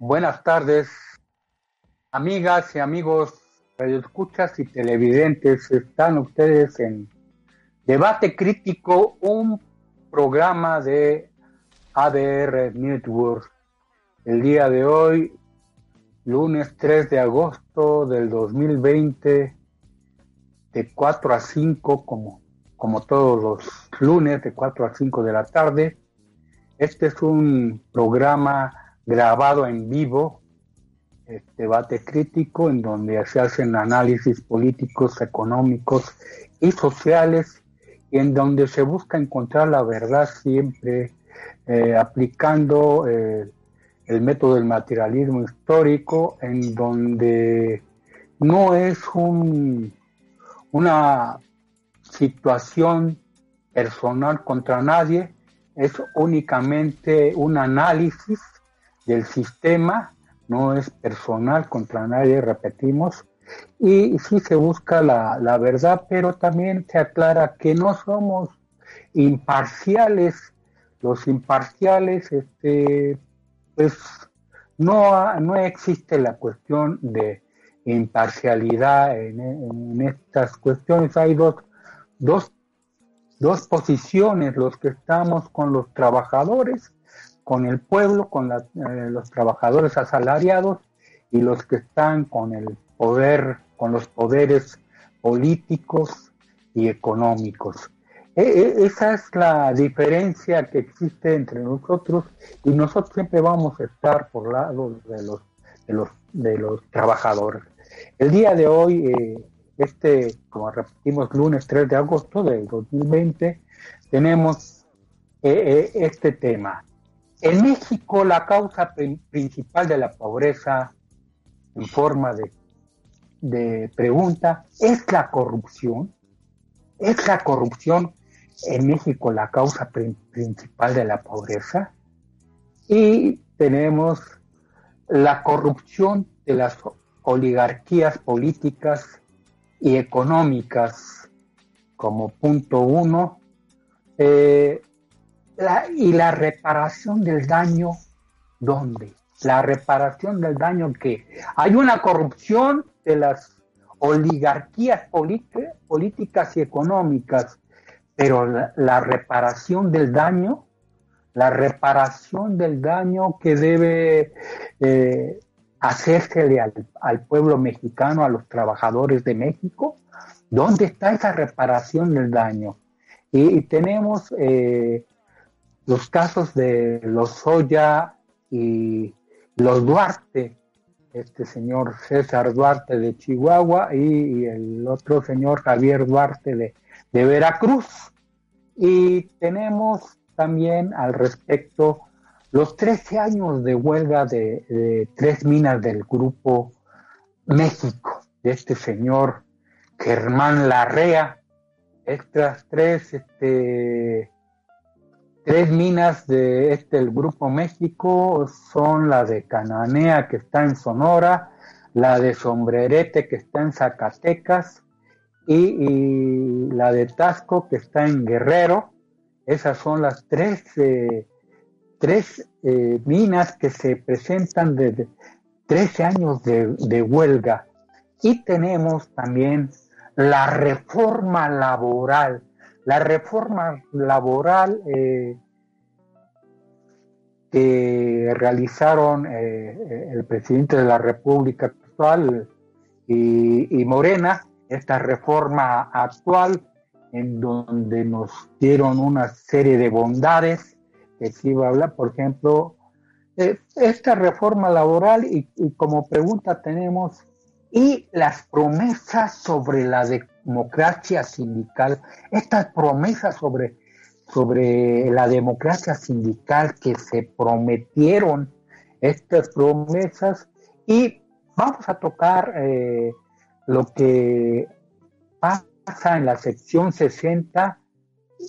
Buenas tardes, amigas y amigos radioescuchas y televidentes. Están ustedes en Debate Crítico, un programa de ADR Network. El día de hoy, lunes 3 de agosto del 2020, de 4 a 5, como, como todos los lunes, de 4 a 5 de la tarde. Este es un programa grabado en vivo, este debate crítico, en donde se hacen análisis políticos, económicos y sociales, y en donde se busca encontrar la verdad siempre eh, aplicando eh, el método del materialismo histórico, en donde no es un, una situación personal contra nadie, es únicamente un análisis del sistema, no es personal contra nadie, repetimos, y sí se busca la, la verdad, pero también se aclara que no somos imparciales, los imparciales, este, pues no, no existe la cuestión de imparcialidad en, en estas cuestiones, hay dos, dos, dos posiciones, los que estamos con los trabajadores con el pueblo, con eh, los trabajadores asalariados y los que están con el poder, con los poderes políticos y económicos. E, e, esa es la diferencia que existe entre nosotros y nosotros siempre vamos a estar por lado de los, de los, de los trabajadores. El día de hoy, eh, este, como repetimos, lunes 3 de agosto del 2020, tenemos eh, este tema, en México la causa principal de la pobreza en forma de, pregunta es la corrupción. ¿Es la corrupción en México la causa principal de la pobreza? Y tenemos la corrupción de las oligarquías políticas y económicas como punto uno. Eh, y la reparación del daño, ¿dónde? La reparación del daño que hay una corrupción de las oligarquías políticas y económicas, pero la, reparación del daño, la reparación del daño que debe eh, hacerse al, pueblo mexicano, a los trabajadores de México, ¿dónde está esa reparación del daño? Y, tenemos eh, los casos de los Soya y los Duarte, este señor César Duarte de Chihuahua y, el otro señor Javier Duarte de, Veracruz. Y tenemos también al respecto los 13 años de huelga de, tres minas del grupo México, de este señor Germán Larrea. Estas tres este, Tres minas de este el Grupo México son la de Cananea que está en Sonora, la de Sombrerete que está en Zacatecas y, la de Tasco que está en Guerrero. Esas son las tres, eh, tres eh, minas que se presentan desde 13 años de, huelga. Y tenemos también la reforma laboral la reforma laboral eh, que realizaron eh, eh, el presidente de la República actual y, Morena, esta reforma actual en donde nos dieron una serie de bondades, que se iba a hablar, por ejemplo, esta reforma laboral y, como pregunta tenemos, y las promesas sobre la de democracia sindical, estas promesas sobre, sobre la democracia sindical que se prometieron, estas promesas, y vamos a tocar eh, lo que pasa en la sección 60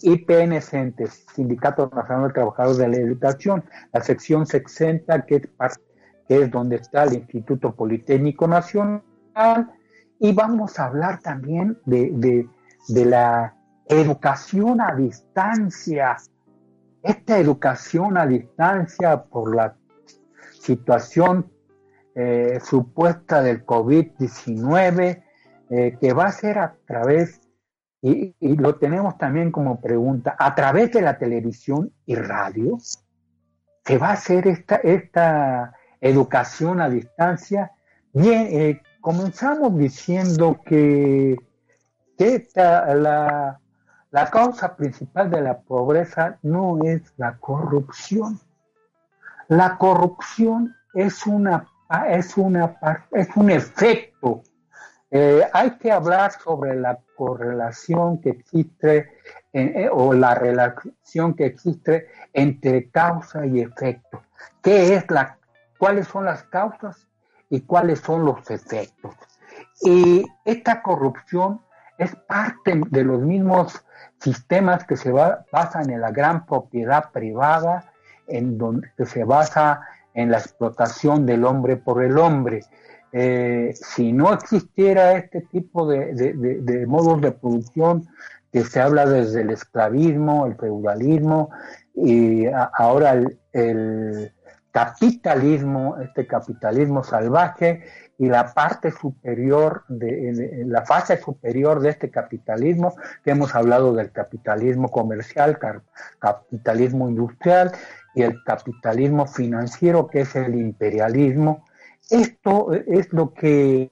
IPN CENTES, Sindicato Nacional de Trabajadores de la Educación, la sección 60 que es, que es donde está el Instituto Politécnico Nacional, y vamos a hablar también de, la educación a distancia. Esta educación a distancia por la situación eh, supuesta del COVID-19 eh, que va a ser a través, y, lo tenemos también como pregunta, a través de la televisión y radio, se va a hacer esta, esta educación a distancia. Bien, eh, comenzamos diciendo que, la, la causa principal de la pobreza no es la corrupción. La corrupción es una es una es un efecto. Eh, hay que hablar sobre la correlación que existe eh, o la relación que existe entre causa y efecto. ¿Qué es la, cuáles son las causas y cuáles son los efectos? Y esta corrupción es parte de los mismos sistemas que se basan en la gran propiedad privada, en donde se basa en la explotación del hombre por el hombre. Eh, si no existiera este tipo de, modos de producción que se habla desde el esclavismo, el feudalismo y ahora el, capitalismo, este capitalismo salvaje y la parte superior, de, la fase superior de este capitalismo, que hemos hablado del capitalismo comercial, capitalismo industrial y el capitalismo financiero, que es el imperialismo. Esto es lo que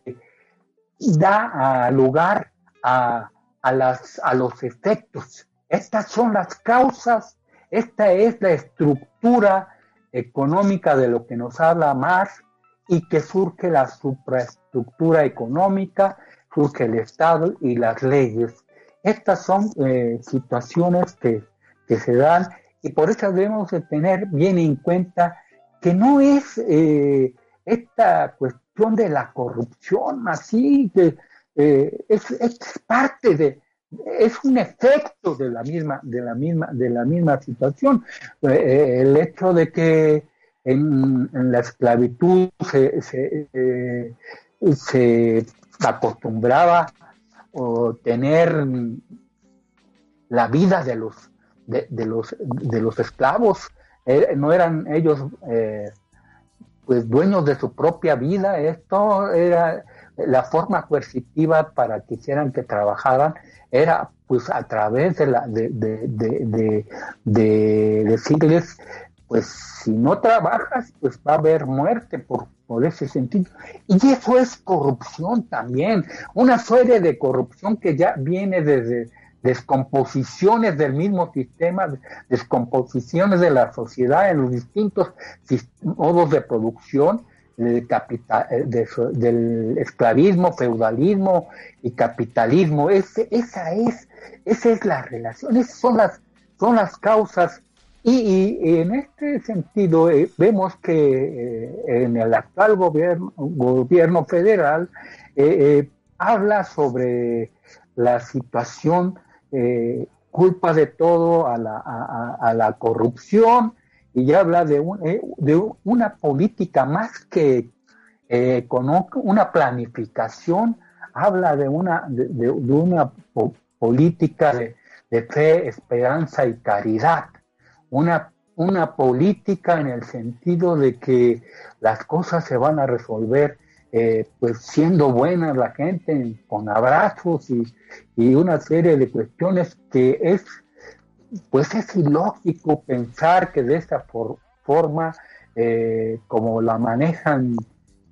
da lugar a, las, a los efectos. Estas son las causas, esta es la estructura económica de lo que nos habla más y que surge la supraestructura económica, surge el Estado y las leyes. Estas son eh, situaciones que, se dan y por eso debemos de tener bien en cuenta que no es eh, esta cuestión de la corrupción así, que eh, es, parte de, es un efecto de la misma, de la misma, de la misma situación. el hecho de que en, la esclavitud se, eh, se, acostumbraba a tener la vida de los, de, los, de los esclavos. Eh, no eran ellos eh, pues dueños de su propia vida. Esto era la forma coercitiva para que hicieran que trabajaran era pues a través de la de, de, de, de decirles pues si no trabajas, pues va a haber muerte por, por ese sentido. Y eso es corrupción también, una serie de corrupción que ya viene desde descomposiciones del mismo sistema, descomposiciones de la sociedad en los distintos modos de producción, del, capital, eh, del esclavismo, feudalismo y capitalismo. Ese, esa, es, esa es la relación, esas son las, son las causas y, en este sentido eh, vemos que eh, en el actual gobierno, gobierno federal eh, habla sobre la situación, culpa de todo a la, a, la, corrupción y ya habla de, de una política más que con una planificación, habla de una, de, una política de fe, esperanza y caridad. Una, una política en el sentido de que las cosas se van a resolver eh, pues siendo buenas la gente, con abrazos y, una serie de cuestiones que es pues es ilógico pensar que de esta forma eh, como la manejan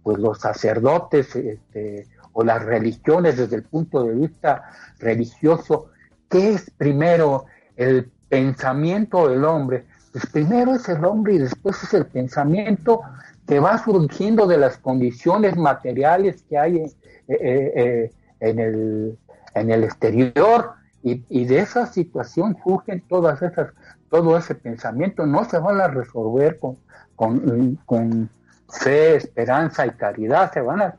pues los sacerdotes este, o las religiones desde el punto de vista religioso, ¿qué es primero el pensamiento del hombre. Pues primero es el hombre y después es el pensamiento que va surgiendo de las condiciones materiales que hay eh, eh, eh, en, el, en el exterior y, de esa situación surgen todas esas, todo ese pensamiento. No se van a resolver con, con, con fe, esperanza y caridad, se van a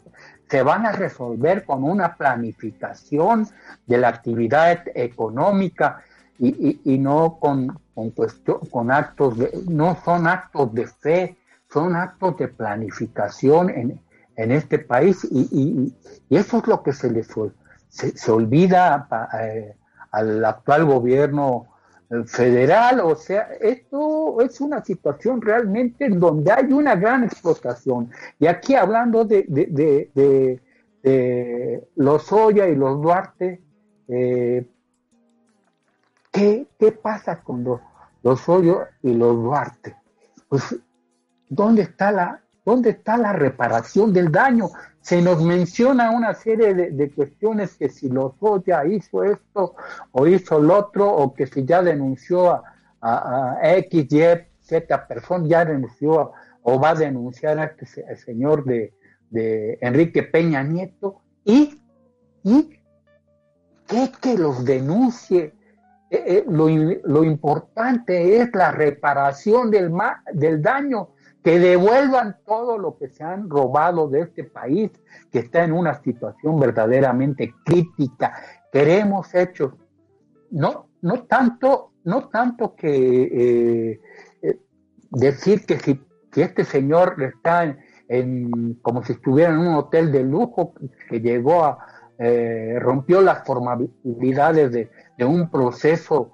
se van a resolver con una planificación de la actividad económica y, y, no con, con, con actos de, no son actos de fe, son actos de planificación en, en este país y, y, eso es lo que se le se, se olvida eh, al actual gobierno federal, o sea, esto es una situación realmente en donde hay una gran explotación. Y aquí hablando de, de, de, los Oya y los Duarte, eh, ¿qué, pasa con los, los Oya y los Duarte? Pues, ¿dónde está la, dónde está la reparación del daño? Se nos menciona una serie de, cuestiones que si Lozoya hizo esto o hizo lo otro, o que si ya denunció a, a, X, Y, Z persona, ya denunció o va a denunciar a este señor de, Enrique Peña Nieto, y, y que, que los denuncie. Eh, eh, lo, lo, importante es la reparación del, del daño que devuelvan todo lo que se han robado de este país, que está en una situación verdaderamente crítica. Queremos hechos, no, no tanto, no tanto que eh, eh, decir que si este señor está en, como si estuviera en un hotel de lujo que llegó a eh, rompió las formalidades de, de un proceso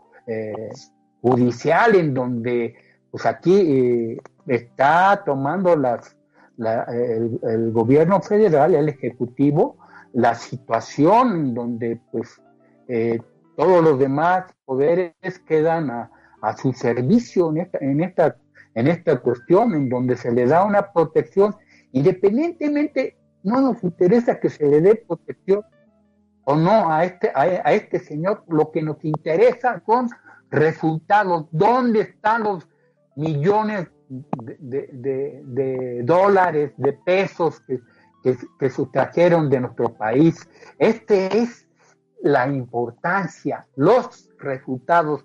judicial en donde pues aquí está tomando el, gobierno federal, el ejecutivo, la situación donde pues eh, todos los demás poderes quedan a, su servicio en esta, en esta, en esta cuestión, en donde se le da una protección, independientemente, no nos interesa que se le dé protección o no a este, a, a este señor, lo que nos interesa son resultados, dónde están los millones de, dólares, de pesos que, que, sustrajeron de nuestro país. Este es la importancia, los resultados,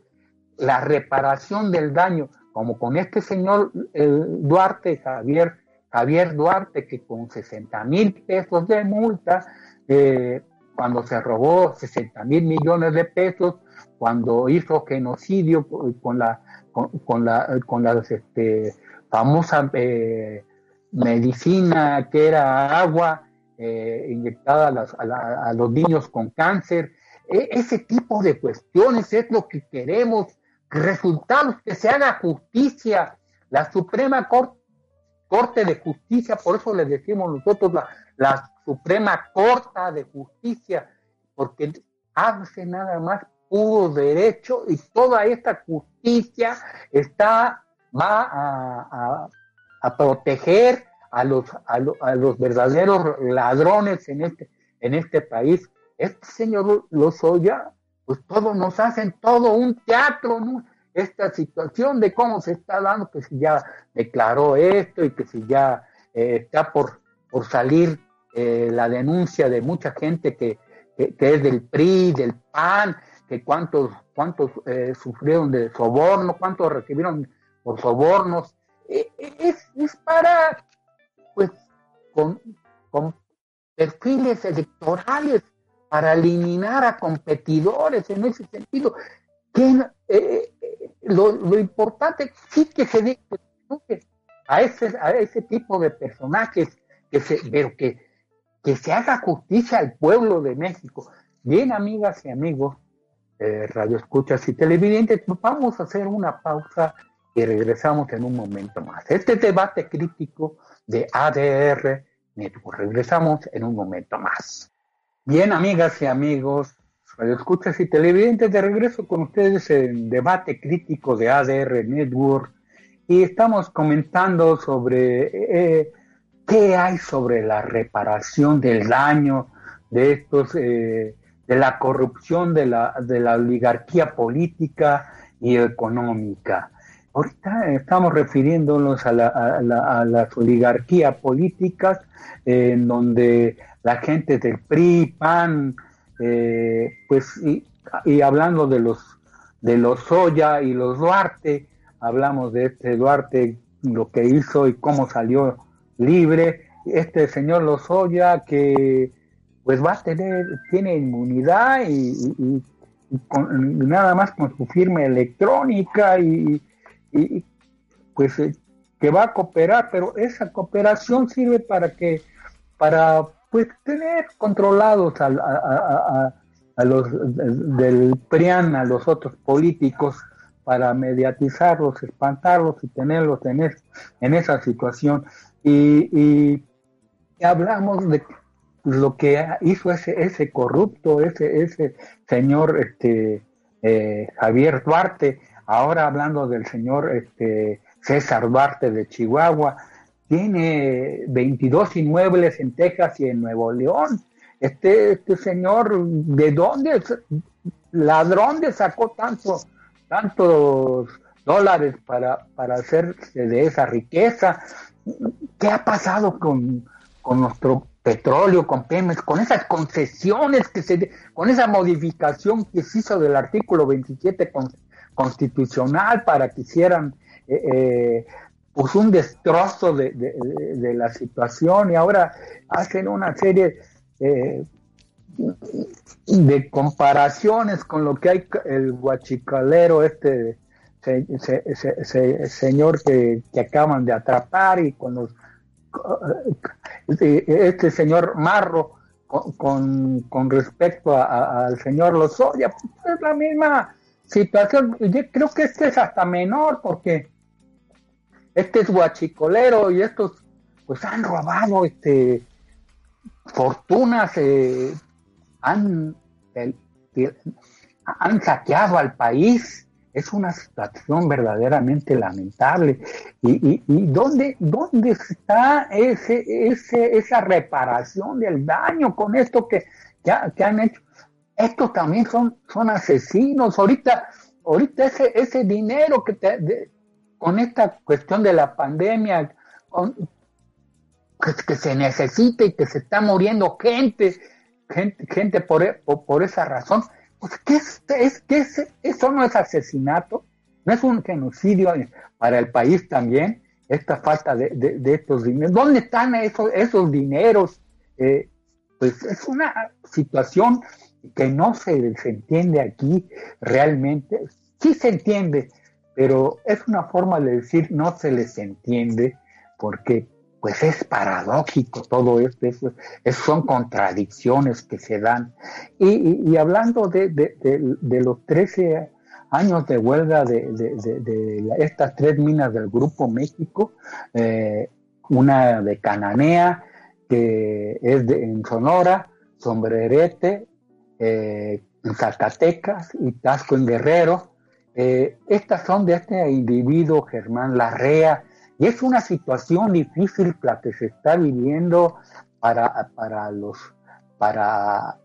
la reparación del daño, como con este señor Duarte, Javier, Javier Duarte, que con 60 mil pesos de multa, eh, cuando se robó 60 mil millones de pesos, cuando hizo genocidio con la con, la, con las este, famosa eh, medicina que era agua eh, inyectada a, los niños con cáncer. E, ese tipo de cuestiones es lo que queremos, resultados, que se haga justicia. La Suprema Corte, de Justicia, por eso le decimos nosotros la, la Suprema Corte de Justicia, porque hace nada más puro derecho y toda esta justicia está, va a, proteger a los, a, los verdaderos ladrones en este, en este país. Este señor Lozoya, pues todos nos hacen todo un teatro, ¿no? Esta situación de cómo se está dando, que si ya declaró esto y que si ya eh, está por, por salir eh, la denuncia de mucha gente que, que, es del PRI, del PAN, que cuántos, cuántos eh, sufrieron de soborno, cuántos recibieron por sobornos. Eh, eh, es, es, para, pues, con, con perfiles electorales, para eliminar a competidores en ese sentido. Que, lo, lo, importante sí que se dé a ese, a ese tipo de personajes, que se, pero que, que se haga justicia al pueblo de México. Bien, amigas y amigos, eh, radio escuchas y televidentes, vamos a hacer una pausa y regresamos en un momento más. Este debate crítico de ADR Network. Regresamos en un momento más. Bien, amigas y amigos, radio escuchas y televidentes, de regreso con ustedes en debate crítico de ADR Network y estamos comentando sobre eh, qué hay sobre la reparación del daño de estos eh, de la corrupción de la, de la oligarquía política y económica. Ahorita estamos refiriéndonos a, la, a, las oligarquías políticas en donde la gente del PRI, PAN, eh, pues y, hablando de los de los Soya y los Duarte, hablamos de este Duarte, lo que hizo y cómo salió libre. Este señor Lozoya que pues va a tener, tiene inmunidad y, nada más con su firma electrónica y, pues eh, que va a cooperar, pero esa cooperación sirve para que, para pues tener controlados a, los del PRIAN, a los otros políticos, para mediatizarlos, espantarlos y tenerlos en, en esa situación. Y, hablamos de lo que hizo ese, ese corrupto, ese, ese señor este, eh, Javier Duarte, ahora hablando del señor este, César Duarte de Chihuahua, tiene 22 inmuebles en Texas y en Nuevo León. Este, este señor, ¿de dónde ladrón de sacó tanto, tantos dólares para, para hacerse de esa riqueza? ¿Qué ha pasado con, con nuestro petróleo, con Pemex, con esas concesiones que se, con esa modificación que se hizo del artículo 27 constitucional para que hicieran eh, eh, pues un destrozo de, de, la situación y ahora hacen una serie eh, de comparaciones con lo que hay el guachicalero este señor que, acaban de atrapar y con los este señor Marro con, con, respecto al señor Lozoya, pues es la misma situación. Yo creo que este es hasta menor porque este es guachicolero y estos pues han robado este fortunas, eh, han, han saqueado al país. Es una situación verdaderamente lamentable. ¿Y, y, dónde, dónde está ese, ese, esa reparación del daño con esto que, que, han hecho? Estos también son, son asesinos. Ahorita, ahorita ese, ese dinero que te, con esta cuestión de la pandemia, que, se necesita y que se está muriendo gente, gente, gente por, por, esa razón, pues ¿qué es, es, qué es, eso no es asesinato, no es un genocidio para el país también, esta falta de, de, estos dineros. ¿Dónde están esos, esos dineros? Eh, pues es una situación que no se, se entiende aquí realmente. Sí se entiende, pero es una forma de decir no se les entiende porque pues es paradójico todo esto, es, son contradicciones que se dan. Y, hablando de, los 13 años de huelga de, estas tres minas del Grupo México, eh, una de Cananea, que es en Sonora, Sombrerete, eh, en Zacatecas y Tasco en Guerrero, eh, estas son de este individuo Germán Larrea y es una situación difícil la que se está viviendo para, para, los, para,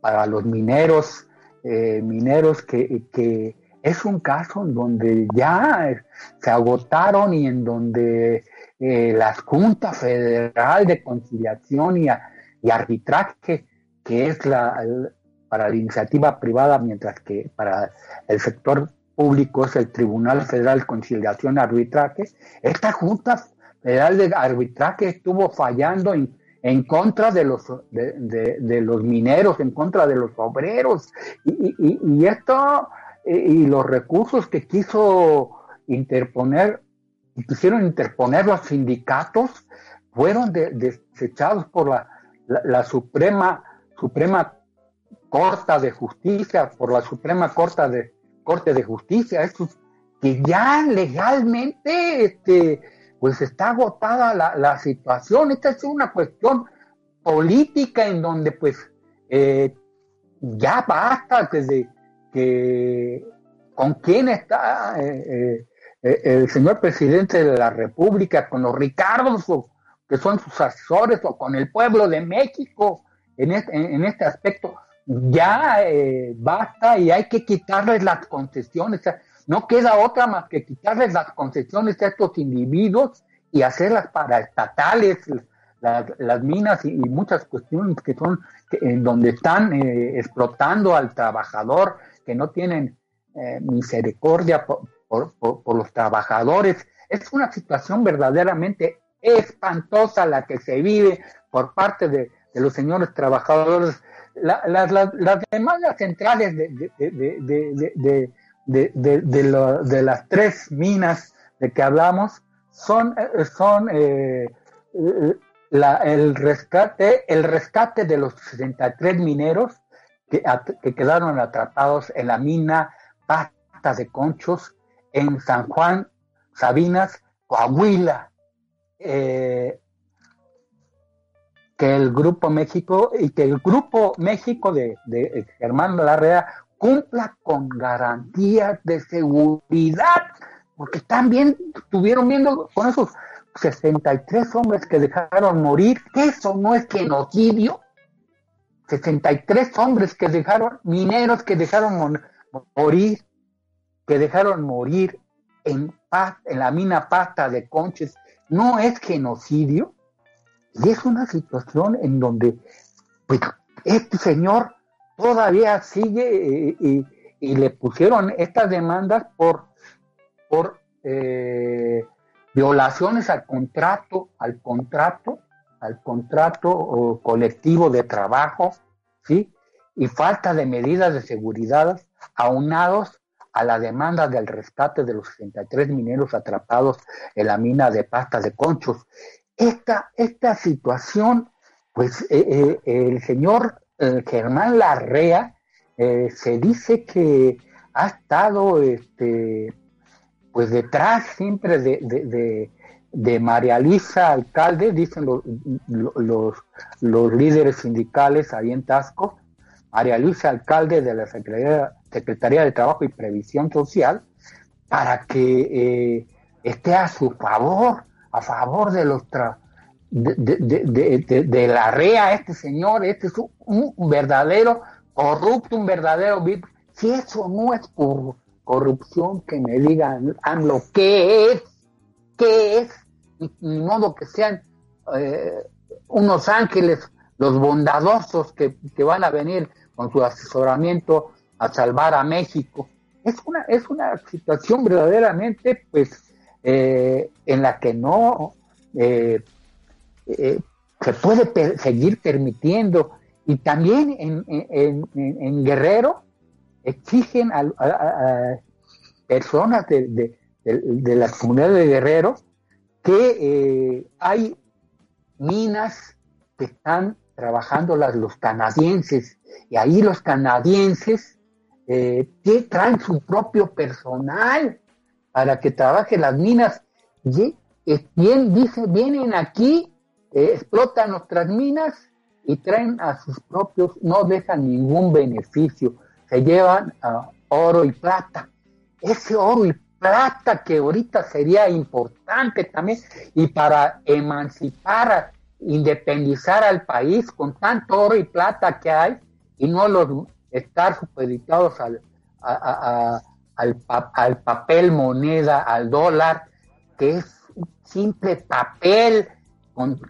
para los mineros, eh, mineros que, que, es un caso en donde ya se agotaron y en donde eh, la Junta Federal de Conciliación y, y Arbitraje, que es la, para la iniciativa privada, mientras que para el sector público es el Tribunal Federal de Conciliación y Arbitraje, esta Junta Federal de Arbitraje estuvo fallando en, en contra de los, de, los mineros, en contra de los obreros, y, esto, y, los recursos que quiso interponer, quisieron interponer los sindicatos, fueron desechados por la, la, Suprema, Suprema Corte de Justicia, por la Suprema Corte de, Corte de Justicia, esto que ya legalmente este, pues está agotada la, situación. Esta es una cuestión política en donde pues eh, ya basta desde que con quién está eh, eh, el señor presidente de la República, con los Ricardos que son sus asesores o con el pueblo de México en este, en este aspecto ya eh, basta y hay que quitarles las concesiones. no queda otra más que quitarles las concesiones a estos individuos y hacerlas para estatales, las, minas y, muchas cuestiones que son en donde están eh, explotando al trabajador, que no tienen eh, misericordia por, los trabajadores. Es una situación verdaderamente espantosa la que se vive por parte de los señores trabajadores las, demandas centrales de, de, las tres minas de que hablamos son, eh, son eh, el, rescate, el rescate de los 63 mineros que, que, quedaron atrapados en la mina Pata de Conchos en San Juan, Sabinas, Coahuila, eh, que el Grupo México y que el Grupo México de, de Germán Larrea cumpla con garantías de seguridad, porque también estuvieron viendo con esos 63 hombres que dejaron morir, eso no es genocidio. 63 hombres que dejaron, mineros que dejaron morir, que dejaron morir en, paz, en la mina pasta de Conches, no es genocidio. Y es una situación en donde pues, este señor todavía sigue eh, y, le pusieron estas demandas por, por eh, violaciones al contrato, al contrato, al contrato colectivo de trabajo, ¿sí? Y falta de medidas de seguridad aunados a la demanda del rescate de los 63 mineros atrapados en la mina de pasta de conchos. Esta, esta situación, pues eh, eh, el señor eh, Germán Larrea se dice que ha estado este, pues detrás siempre de, de, María Luisa Alcalde, dicen los, los, líderes sindicales ahí en Tasco, María Luisa Alcalde de la Secretaría Secretaría de Trabajo y Previsión Social para que esté a su favor, a favor de los de, la REA, este señor, este es un, verdadero corrupto, un verdadero si eso no es corrupción, que me digan lo que es, qué es, ni, modo que sean eh, unos ángeles, los bondadosos que, que van a venir con su asesoramiento a salvar a México. Es una, es una situación verdaderamente, pues, eh, en la que no eh, eh, se puede seguir permitiendo. Y también en, Guerrero exigen a, personas de, de, la comunidad de Guerrero que hay minas que están trabajando las, los canadienses y ahí los canadienses eh, que traen su propio personal para que trabaje las minas. Y, bien, dice, vienen aquí, eh, explotan nuestras minas y traen a sus propios, no dejan ningún beneficio, se llevan oro y plata. Ese oro y plata que ahorita sería importante también y para emancipar, independizar al país con tanto oro y plata que hay y no los estar supeditados al, al, papel moneda, al dólar, que es simple papel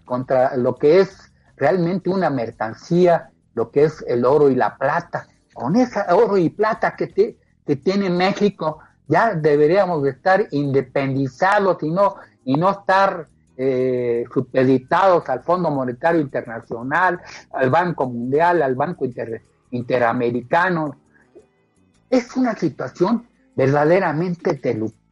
contra lo que es realmente una mercancía, lo que es el oro y la plata. Con ese oro y plata que, que tiene México, ya deberíamos de estar independizados y no, y no estar eh, supeditados al Fondo Monetario Internacional, al Banco Mundial, al Banco Inter interamericanos. Es una situación verdaderamente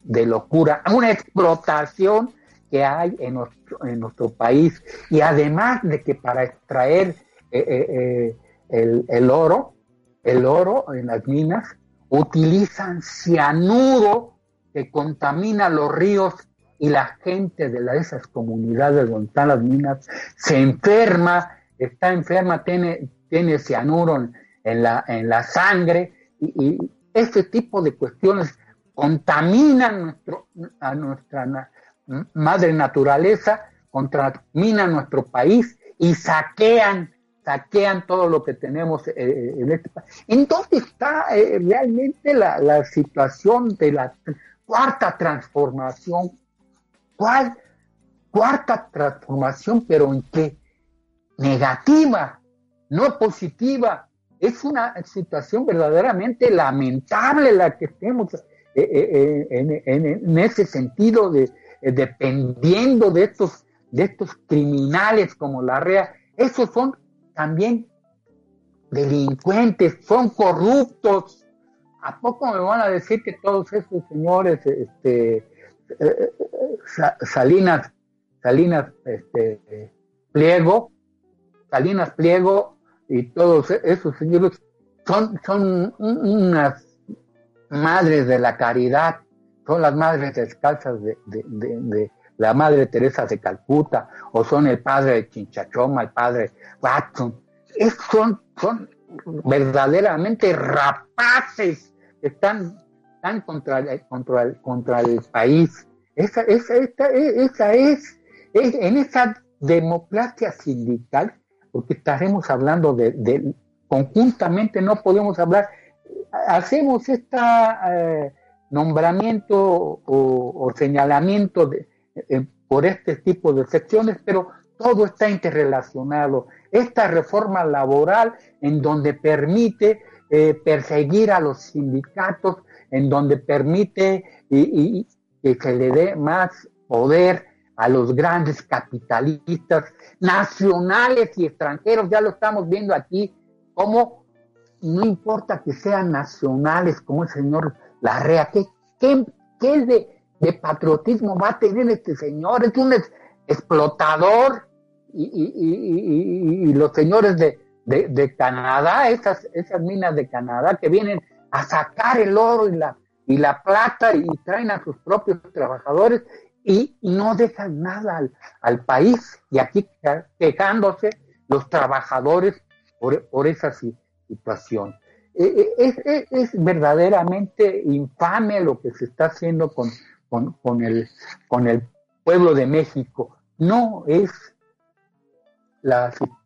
de, locura, una explotación que hay en nuestro, país. Y además de que para extraer eh, eh, eh, el, oro, el oro en las minas, utilizan cianuro que contamina los ríos y la gente de esas comunidades donde están las minas se enferma, está enferma, tiene, tiene cianuro en la, en la sangre y, este tipo de cuestiones contaminan nuestro, a nuestra madre naturaleza, contaminan nuestro país y saquean, saquean todo lo que tenemos eh, eh, en este país. ¿En dónde está eh, realmente la, la situación de la cuarta transformación? ¿Cuál cuarta transformación, pero en qué? Negativa, no positiva es una situación verdaderamente lamentable la que estemos eh, eh, eh, en, ese sentido de dependiendo de estos de estos criminales como la REA, esos son también delincuentes, son corruptos. ¿A poco me van a decir que todos esos señores, este, Salinas, Salinas, este, Pliego, Salinas Pliego y todos esos señores son, son unas madres de la caridad, son las madres descalzas de, de, la madre Teresa de Calcuta, o son el padre de Chinchachoma, el padre Watson. son, son verdaderamente rapaces que están, están contra, contra, el, contra el país. Esa, esa, esa es, es, en esa democracia sindical, porque estaremos hablando de, conjuntamente, no podemos hablar, hacemos este nombramiento o, señalamiento de, eh, por este tipo de secciones, pero todo está interrelacionado. Esta reforma laboral en donde permite eh, perseguir a los sindicatos, en donde permite y, que se le dé más poder a los grandes capitalistas nacionales y extranjeros, ya lo estamos viendo aquí, como no importa que sean nacionales, como el señor Larrea, ¿qué, qué, qué de, de, patriotismo va a tener este señor? Es un explotador y, los señores de, Canadá, esas, esas minas de Canadá que vienen a sacar el oro y la, y la plata y traen a sus propios trabajadores y no dejan nada al, país y aquí quejándose los trabajadores por, esa situación. E, e, es, verdaderamente infame lo que se está haciendo con, con, el, con el pueblo de México. No es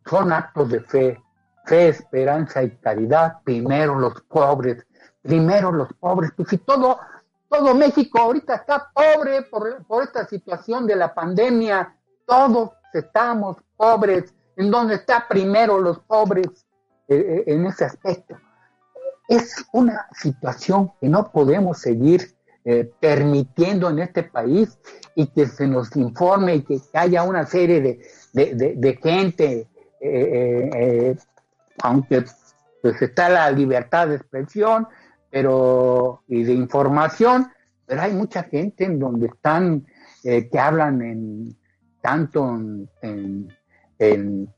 son actos de fe, fe, esperanza y caridad. Primero los pobres, primero los pobres. Pues si todo, todo México ahorita está pobre por, por esta situación de la pandemia, todos estamos pobres. ¿En dónde está primero los pobres eh, eh, en ese aspecto? Es una situación que no podemos seguir eh, permitiendo en este país y que se nos informe y que haya una serie de, de, gente, eh, eh, eh, aunque pues está la libertad de expresión pero y de información, pero hay mucha gente en donde están, que hablan en tanto en, en,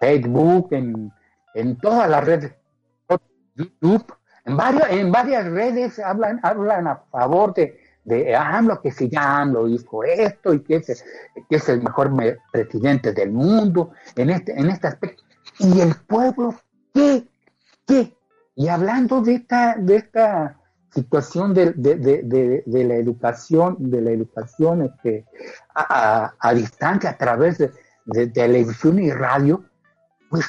Facebook, en, en todas las redes, YouTube, en varias, en varias redes hablan, hablan a favor de, de AMLO, que si ya AMLO hizo esto y que es, que es el mejor presidente del mundo en este, en este aspecto. Y el pueblo, ¿qué? ¿Qué? Y hablando de esta, de esta situación de, la educación, de la educación este, a, distancia a través de, televisión y radio, pues,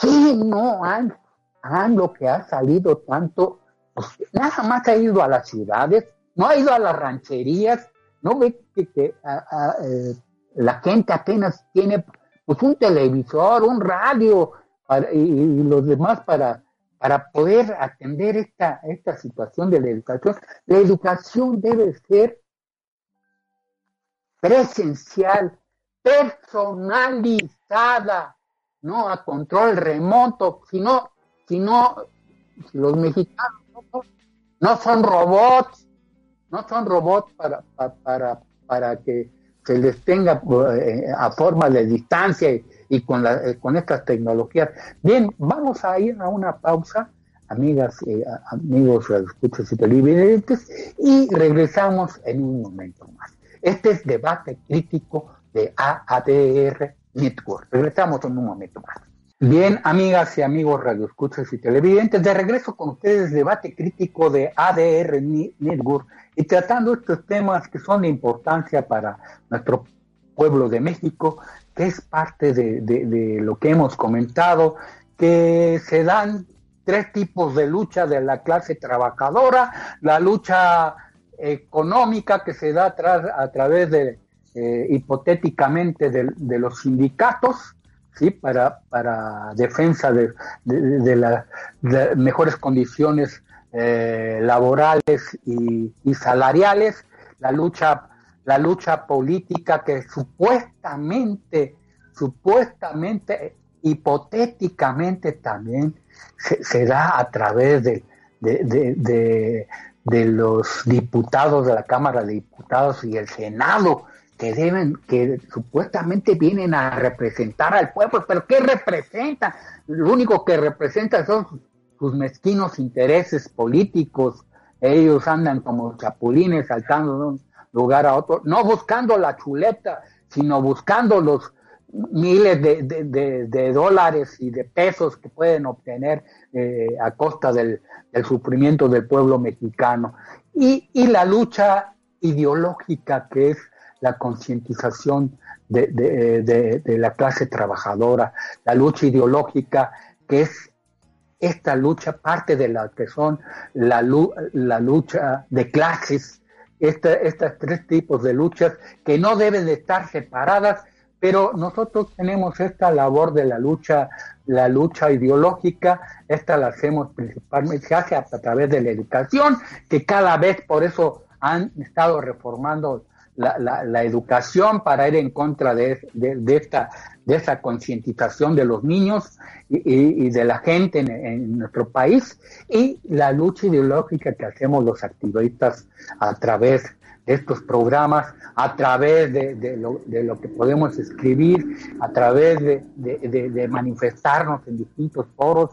¿qué no han, han lo que ha salido tanto? Pues nada más ha ido a las ciudades, no ha ido a las rancherías, no ve que, eh, la gente apenas tiene pues un televisor, un radio y, los demás para, para poder atender esta, esta situación de la educación. La educación debe ser presencial, personalizada, no a control remoto, sino, sino los mexicanos no son robots, no son robots para, para, para que se les tenga eh, a forma de distancia y, con, la, eh, con estas tecnologías. Bien, vamos a ir a una pausa, amigas, eh, amigos, escuchas y televidentes, y regresamos en un momento más. Este es debate crítico de AADR Network. Regresamos en un momento más. Bien, amigas y amigos radioescuchas y televidentes, de regreso con ustedes, debate crítico de ADR Network y tratando estos temas que son de importancia para nuestro pueblo de México, que es parte de, lo que hemos comentado, que se dan tres tipos de lucha de la clase trabajadora, la lucha económica que se da a, a través de, eh, hipotéticamente, de los sindicatos, ¿sí? para, para defensa de, las mejores condiciones eh, laborales y, salariales, la lucha, la lucha política que supuestamente, supuestamente, hipotéticamente también se, da a través de, de, de, los diputados de la Cámara de Diputados y el Senado, que deben, que supuestamente vienen a representar al pueblo, pero ¿qué representan? Lo único que representan son sus mezquinos intereses políticos ellos andan como chapulines saltando de lugar a otro, no buscando la chuleta, sino buscando los miles de, dólares y de pesos que pueden obtener eh, a costa del, sufrimiento del pueblo mexicano. Y, y la lucha ideológica que es la concientización de, la clase trabajadora, la lucha ideológica que es esta lucha, parte de la que son la, la lucha de clases, estos tres tipos de luchas que no deben de estar separadas, pero nosotros tenemos esta labor de la lucha, la lucha ideológica, esta la hacemos principalmente, se hace a través de la educación, que cada vez por eso han estado reformando la, educación para ir en contra de, esta de esa concientización de los niños y, de la gente en, nuestro país y la lucha ideológica que hacemos los activistas a través de estos programas, a través de, lo, que podemos escribir, a través de, manifestarnos en distintos foros.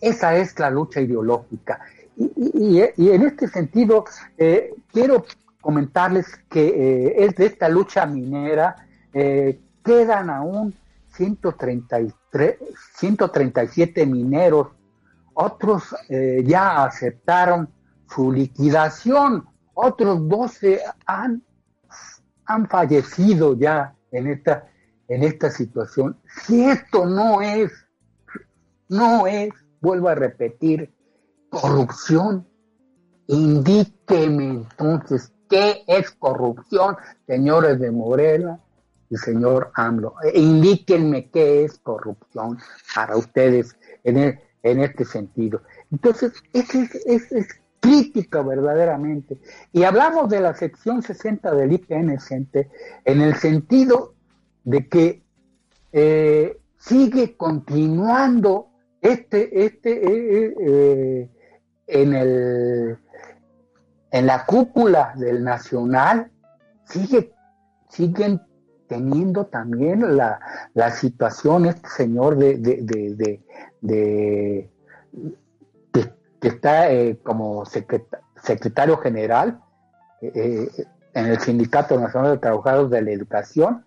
Esa es la lucha ideológica. Y, en este sentido, eh, quiero comentarles que eh, es de esta lucha minera, eh, quedan aún 133, 137 mineros, otros eh, ya aceptaron su liquidación, otros 12 han, han fallecido ya en esta, en esta situación. Si esto no es, no es, vuelvo a repetir, corrupción, indíqueme entonces ¿Qué es corrupción, señores de Morena y señor AMLO? E indíquenme qué es corrupción para ustedes en, e, en este sentido. Entonces, es, es, crítica verdaderamente. Y hablamos de la sección 60 del IPN en el sentido de que eh, sigue continuando este, este, eh, eh, en el en la cúpula del Nacional sigue, siguen teniendo también la, situación este señor de, de, de, que está eh, como secretario general eh, eh, en el Sindicato Nacional de Trabajadores de la Educación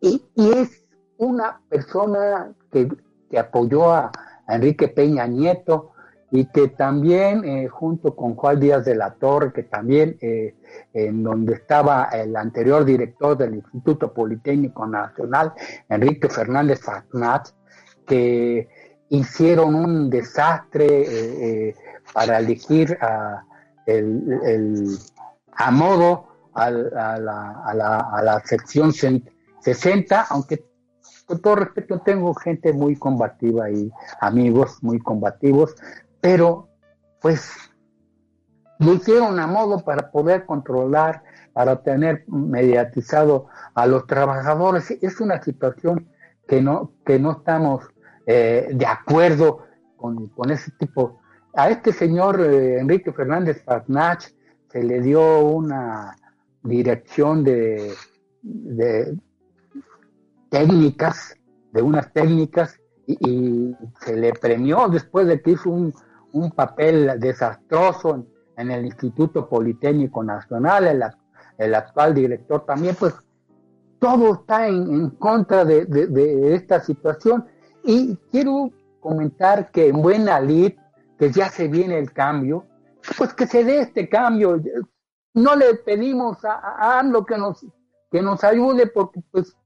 y, es una persona que, apoyó a Enrique Peña Nieto, y que también eh, junto con Juan Díaz de la Torre, que también eh, en donde estaba el anterior director del Instituto Politécnico Nacional, Enrique Fernández Fagnat, que hicieron un desastre eh, para elegir a, modo a, a, la, a la sección 60, aunque con todo respeto tengo gente muy combativa y amigos muy combativos, pero pues lo hicieron a modo para poder controlar, para tener mediatizado a los trabajadores. Es una situación que no, que no estamos eh, de acuerdo con, ese tipo. A este señor eh, Enrique Fernández Fagnach se le dio una dirección de, de técnicas, de unas técnicas, y, se le premió después de que hizo un, un papel desastroso en, el Instituto Politécnico Nacional, el, actual director también, pues todo está en, contra de, esta situación. Y quiero comentar que en buena lid, que ya se viene el cambio, pues que se dé este cambio. No le pedimos a, a que nos, que nos ayude porque pues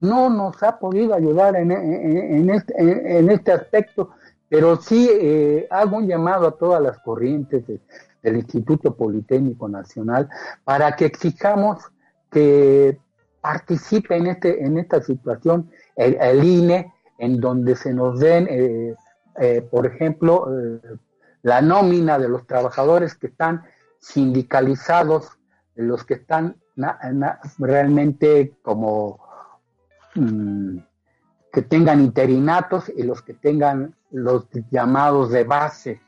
no nos ha podido ayudar en, en, este, en este aspecto pero sí eh, hago un llamado a todas las corrientes del Instituto Politécnico Nacional para que exijamos que participe en, este, en esta situación el, INE, en donde se nos den, eh, eh, por ejemplo, la nómina de los trabajadores que están sindicalizados, los que están realmente como mm, que tengan interinatos y los que tengan los llamados de base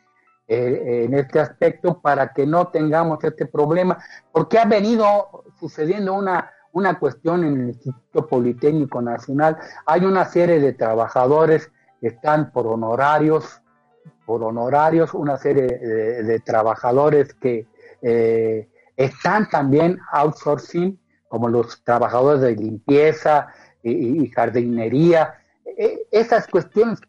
eh, en este aspecto para que no tengamos este problema, porque ha venido sucediendo una, una cuestión en el Instituto Politécnico Nacional. Hay una serie de trabajadores que están por honorarios por honorarios, una serie de, trabajadores que eh, están también outsourcing, como los trabajadores de limpieza y, jardinería. E, esas cuestiones,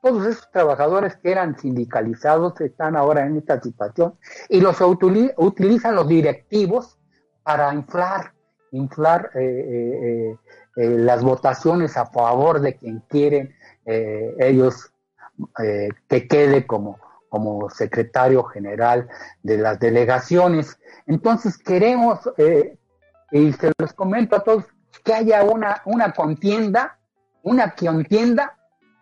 todos esos trabajadores que eran sindicalizados están ahora en esta situación y los utilizan los directivos para inflar, inflar eh, eh, eh, las votaciones a favor de quien quieren ellos que quede como, como secretario general de las delegaciones. Entonces queremos, y se los comento a todos, que haya una, una contienda, una contienda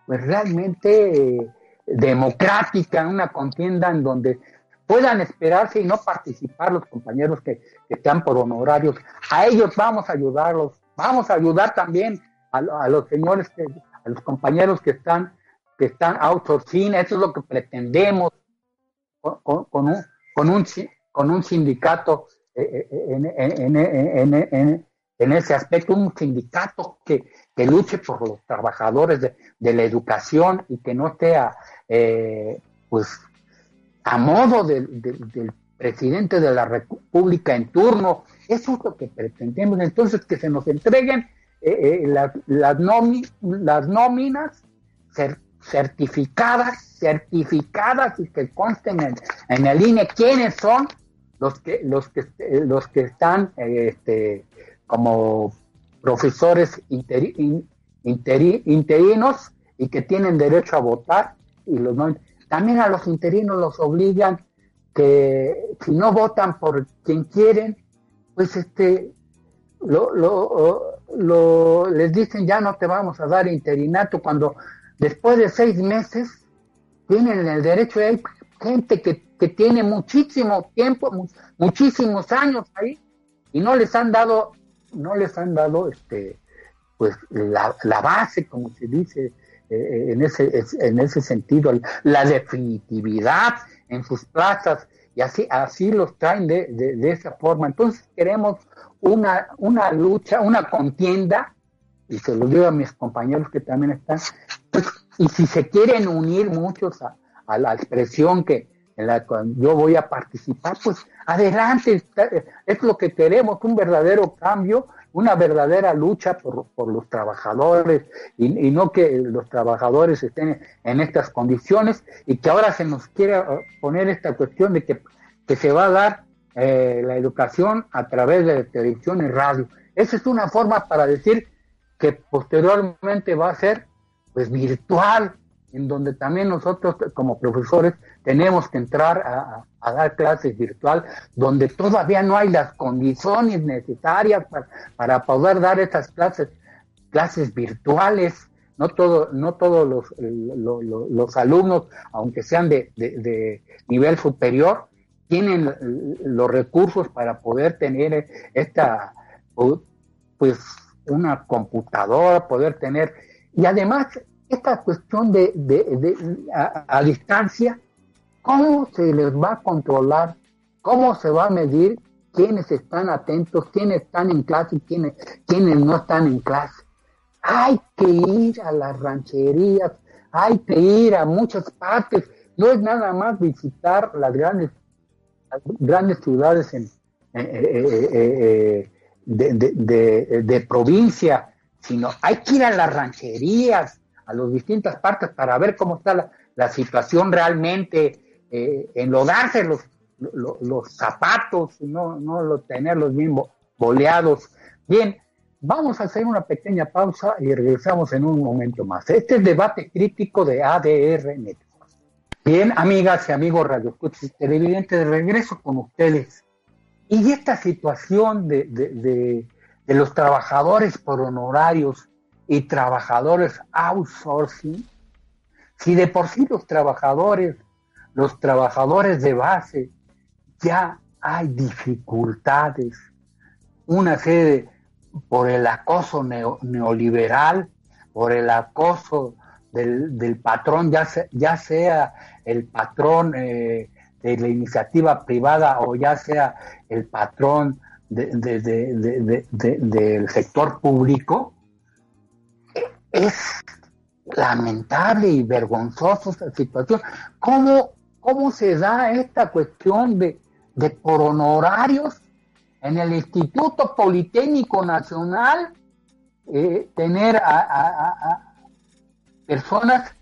pues realmente democrática, una contienda en donde puedan esperarse y no participar los compañeros que, están por honorarios. A ellos vamos a ayudarlos, vamos a ayudar también a, los señores, que, a los compañeros que están que están outsourcing, eso es lo que pretendemos con, un, con, un, con un sindicato eh, eh, en, ese aspecto, un sindicato que, que luche por los trabajadores de, la educación y que no esté eh, pues a modo del presidente de la República en turno. Eso es lo que pretendemos. Entonces, que se nos entreguen eh, eh, las, las, nóminas certificadas, certificadas y que consten en, en el INE quiénes son los que, los que, los que están este, como profesores interinos y que tienen derecho a votar y los no, también a los interinos los obligan que si no votan por quien quieren, pues este, lo, lo, les dicen ya no te vamos a dar interinato cuando después de seis meses tienen el derecho, hay gente que, que tiene muchísimo tiempo, muchísimos años ahí y no les han dado, no les han dado este, pues la, la base, como se dice, eh, en, ese, en ese sentido, la definitividad en sus plazas y así, así los traen de, de, esa forma. Entonces queremos una, una lucha, una contienda, y se lo digo a mis compañeros que también están, pues, y si se quieren unir muchos a, a la expresión que en la cual yo voy a participar, pues adelante, es lo que queremos, un verdadero cambio una verdadera lucha por, los trabajadores y, no que los trabajadores estén en estas condiciones y que ahora se nos quiera poner esta cuestión de que, se va a dar eh, la educación a través de televisión y radio. Esa es una forma para decir que posteriormente va a ser pues virtual, en donde también nosotros como profesores tenemos que entrar a, dar clases virtual, donde todavía no hay las condiciones necesarias para, poder dar estas clases, clases virtuales. No, todo, no todos los, los, alumnos, aunque sean de, de, nivel superior, tienen los recursos para poder tener esta, pues, una computadora, poder tener, y además esta cuestión de, a, distancia, ¿cómo se les va a controlar? ¿Cómo se va a medir quiénes están atentos, quiénes están en clase y quiénes, quiénes no están en clase? Hay que ir a las rancherías, hay que ir a muchas partes. No es nada más visitar las grandes, grandes ciudades en, de, de provincia, sino hay que ir a las rancherías, a las distintas partes para ver cómo está la, situación realmente, eh, enlodarse los, los, zapatos, no, no tenerlos bien boleados. Bien, vamos a hacer una pequeña pausa y regresamos en un momento más. Este es el debate crítico de ADR. Bien, amigas y amigos Radio televidentes, de regreso con ustedes. Y esta situación de, de, de los trabajadores por honorarios y trabajadores outsourcing, si de por sí los trabajadores, los trabajadores de base, ya hay dificultades, una serie por el acoso neoliberal, por el acoso del, patrón, ya, ya sea el patrón eh, de la iniciativa privada o ya sea el patrón del sector público, es lamentable y vergonzosa esta situación. ¿Cómo, cómo se da esta cuestión de, de por honorarios en el Instituto Politécnico Nacional? Eh, tener a, personas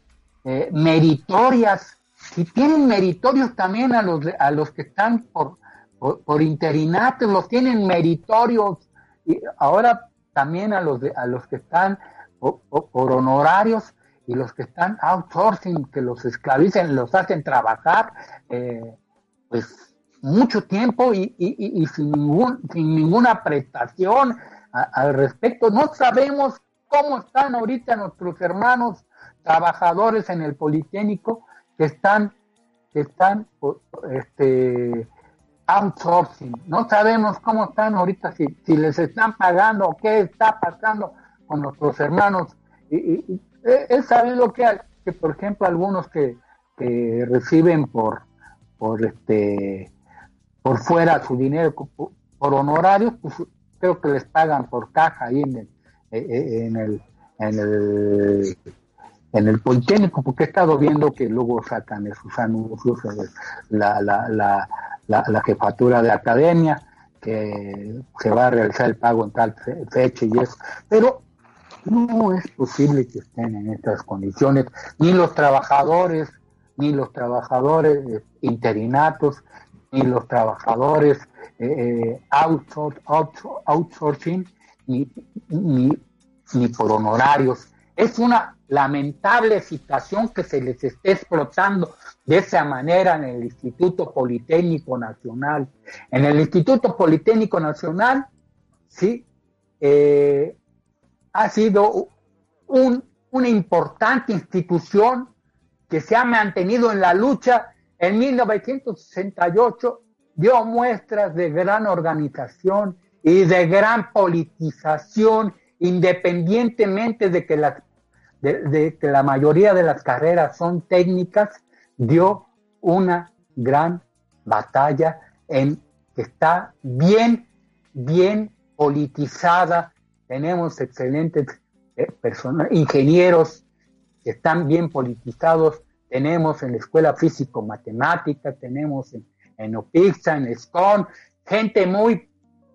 eh, meritorias, si tienen meritorios también a los, a los que están por, por, interinatos, los tienen meritorios, y ahora también a los, a los que están por, honorarios y los que están outsourcing, que los esclavicen, los hacen trabajar, eh, pues mucho tiempo y, y, y, sin, ningún, sin ninguna prestación al respecto. No sabemos cómo están ahorita nuestros hermanos trabajadores en el Politécnico que están, que están este, outsourcing. No sabemos cómo están ahorita, si, si les están pagando qué está pasando con nuestros hermanos. Y, he sabido que, que, por ejemplo, algunos que, reciben por, por, este, por fuera su dinero por, honorarios, pues creo que les pagan por caja ahí en el, en el, en el, en el Politécnico, porque he estado viendo que luego sacan esos anuncios, la, la, la, la, jefatura de academia, que se va a realizar el pago en tal fecha y eso. Pero no es posible que estén en estas condiciones, ni los trabajadores, ni los trabajadores interinatos, ni los trabajadores eh, eh outsourcing, ni, ni, por honorarios. Es una lamentable situación que se les esté explotando de esa manera en el Instituto Politécnico Nacional. En el Instituto Politécnico Nacional, sí, eh, ha sido un, una importante institución que se ha mantenido en la lucha. En 1968 dio muestras de gran organización y de gran politización, independientemente de que la, de, que la mayoría de las carreras son técnicas, dio una gran batalla en que está bien, bien politizada tenemos excelentes eh, ingenieros que están bien politizados, tenemos en la Escuela Físico-Matemática, tenemos en, en OPIXA, en SCON, gente muy,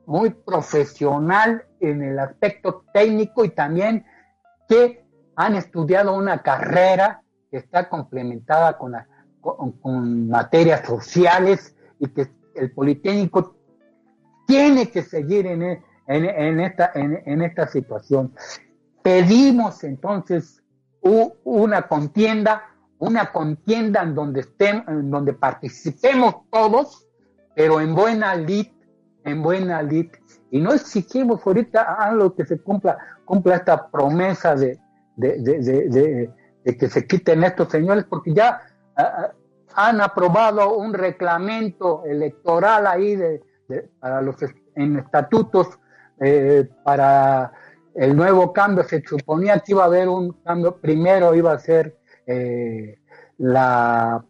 muy profesional en el aspecto técnico y también que han estudiado una carrera que está complementada con, con materias sociales y que el Politécnico tiene que seguir en, el, en, esta, en, esta situación. Pedimos entonces una contienda, una contienda en donde, estén, en donde participemos todos, pero en buena lid, en buena lid. Y no exigimos ahorita a lo que se cumpla, cumpla esta promesa de, de, que se quiten estos señores, porque ya ah, ah, han aprobado un reglamento electoral ahí de, para los en estatutos eh, para el nuevo cambio se suponía que iba a haber un cambio, primero iba a ser eh, la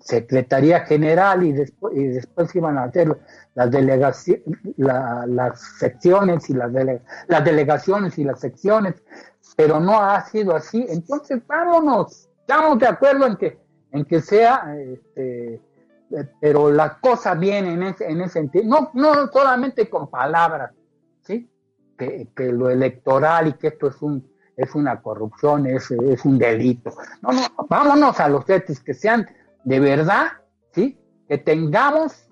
Secretaría General y después, y después iban a hacer las delegaciones, las secciones y las, las delegaciones y las secciones, pero no ha sido así. Entonces, vámonos, estamos de acuerdo en que, en que sea, este, eh, pero la cosa viene en ese, en ese sentido, no, no solamente con palabras, que, lo electoral y que esto es un es una corrupción, es, es un delito. No, no, vámonos a los hechos que sean de verdad, ¿sí? Que tengamos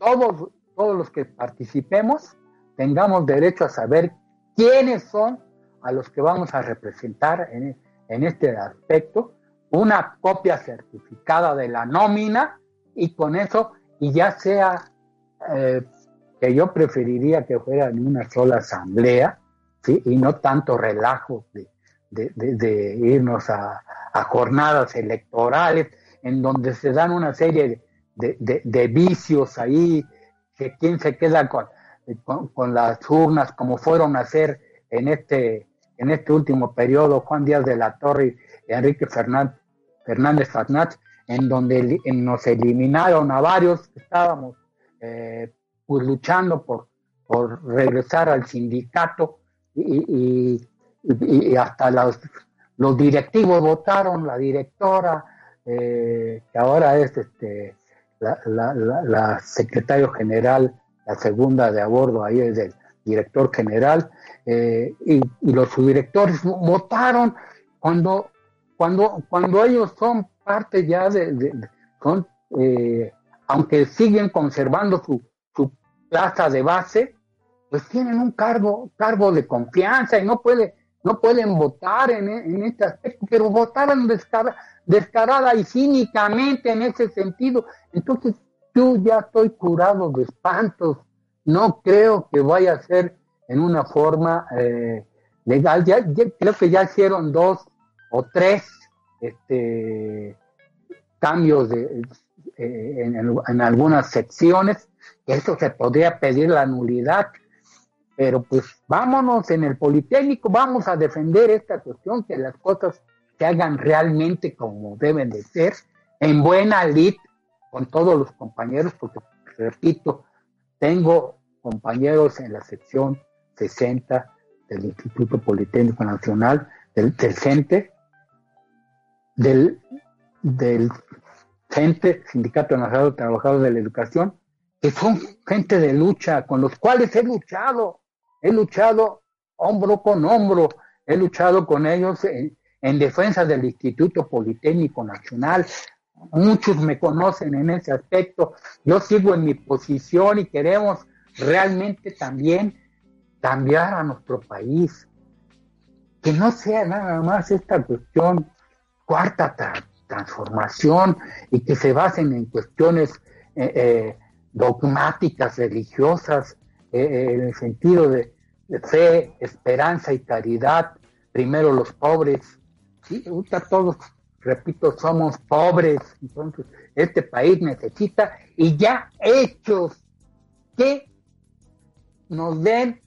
todos, todos los que participemos, tengamos derecho a saber quiénes son a los que vamos a representar en, en este aspecto, una copia certificada de la nómina y con eso, y ya sea eh, que yo preferiría que fuera en una sola asamblea, y no tanto relajo de, irnos a, jornadas electorales en donde se dan una serie de, vicios ahí, que quién se queda con, las urnas como fueron a hacer en este, en este último periodo Juan Díaz de la Torre y Enrique Fernández, Fernández en donde nos eliminaron a varios que estábamos eh, pues luchando por, por regresar al sindicato y, hasta las los directivos votaron, la directora, eh, que ahora es este, la, la, la, secretario general, la segunda de a ahí es el director general, eh, y, los subdirectores votaron cuando, cuando, cuando ellos son parte ya de, son, eh, aunque siguen conservando su plaza de base, pues tienen un cargo, cargo de confianza y no puede, no pueden votar en, en este aspecto, pero votaron descarada, descarada y cínicamente en ese sentido. Entonces, yo ya estoy curado de espantos. No creo que vaya a ser en una forma eh, legal. Ya, creo que ya hicieron dos o tres este, cambios de, eh, en, en, algunas secciones. Eso se podría pedir la nulidad. Pero pues vámonos en el Politécnico, vamos a defender esta cuestión, que las cosas se hagan realmente como deben de ser, en buena lid con todos los compañeros, porque repito, tengo compañeros en la sección 60 del Instituto Politécnico Nacional, del, del CENTE, del, del CENTE, Sindicato Nacional de Trabajadores de la Educación, que son gente de lucha, con los cuales he luchado, He luchado hombro con hombro, he luchado con ellos en, defensa del Instituto Politécnico Nacional. Muchos me conocen en ese aspecto. Yo sigo en mi posición y queremos realmente también cambiar a nuestro país. Que no sea nada más esta cuestión cuarta transformación y que se basen en cuestiones eh, eh, dogmáticas, religiosas, eh, en el sentido de, fe, esperanza y caridad, primero los pobres, ¿sí? todos, repito, somos pobres, entonces este país necesita y ya hechos que nos den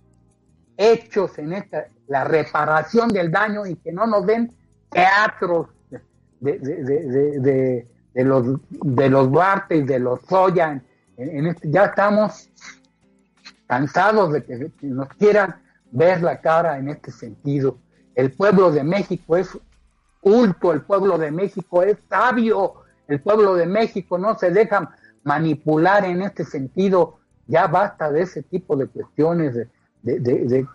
hechos en esta, la reparación del daño y que no nos den teatros de, de, de, los de los Duarte y de los Soya en, este, ya estamos cansados de que, nos quieran ver la cara en este sentido. El pueblo de México es culto, el pueblo de México es sabio, el pueblo de México no se deja manipular en este sentido. Ya basta de ese tipo de cuestiones de, de,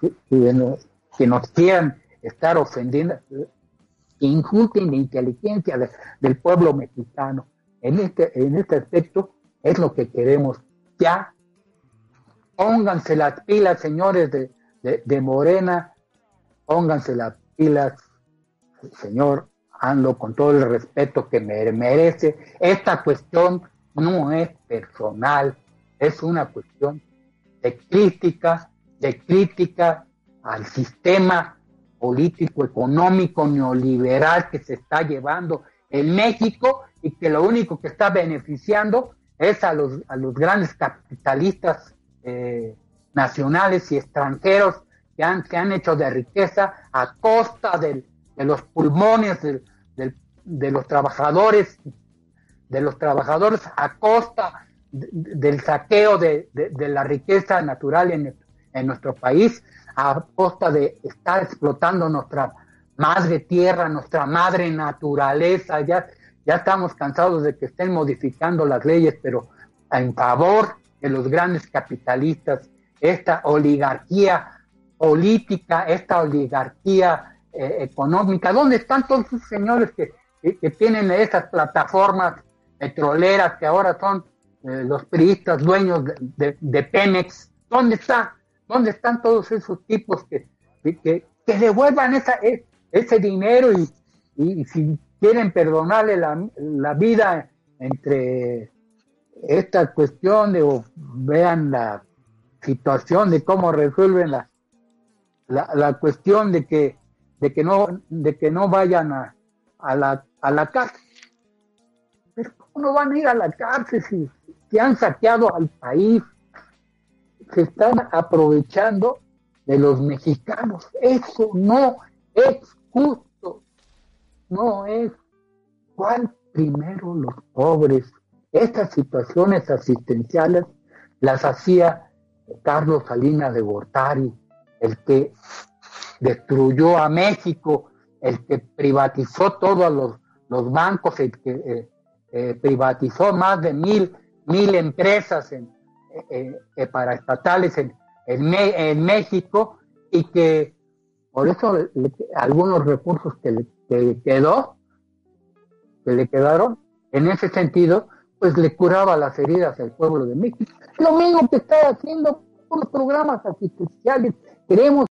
que nos quieran estar ofendiendo, que inculquen la inteligencia del pueblo mexicano. En este, en este aspecto es lo que queremos. Ya Pónganse las pilas, señores de, Morena, pónganse las pilas, señor Ando, con todo el respeto que me merece. Esta cuestión no es personal, es una cuestión de crítica, de crítica al sistema político, económico, neoliberal que se está llevando en México y que lo único que está beneficiando es a los, a los grandes capitalistas eh, nacionales y extranjeros que han, que han hecho de riqueza a costa de los pulmones de los trabajadores, de los trabajadores a costa del saqueo de, la riqueza natural en, en nuestro país, a costa de estar explotando nuestra madre tierra, nuestra madre naturaleza. Ya, ya estamos cansados de que estén modificando las leyes, pero en favor de los grandes capitalistas, esta oligarquía política, esta oligarquía eh, económica. ¿Dónde están todos esos señores que, que, tienen esas plataformas petroleras que ahora son eh, los priistas dueños de, Pemex? ¿Dónde está? ¿Dónde están todos esos tipos que, que, que devuelvan esa, e, ese dinero y, y, si quieren perdonarle la, la vida entre esta cuestión de vean la situación de cómo resuelven la, la, cuestión de que de que no de que no vayan a, a la a la cárcel. Pero cómo no van a ir a la cárcel si, si han saqueado al país se están aprovechando de los mexicanos. Eso no es justo no es cuál primero los pobres. Estas situaciones asistenciales las hacía Carlos Salinas de Gortari, el que destruyó a México el que privatizó todos los, los bancos, el que eh, eh, privatizó más de mil, mil empresas en, eh, para estatales en, en, México y que por eso algunos recursos que le quedó, que le quedaron, en ese sentido, pues le curaba las heridas al pueblo de México. Lo mismo que está haciendo con los programas artificiales. Queremos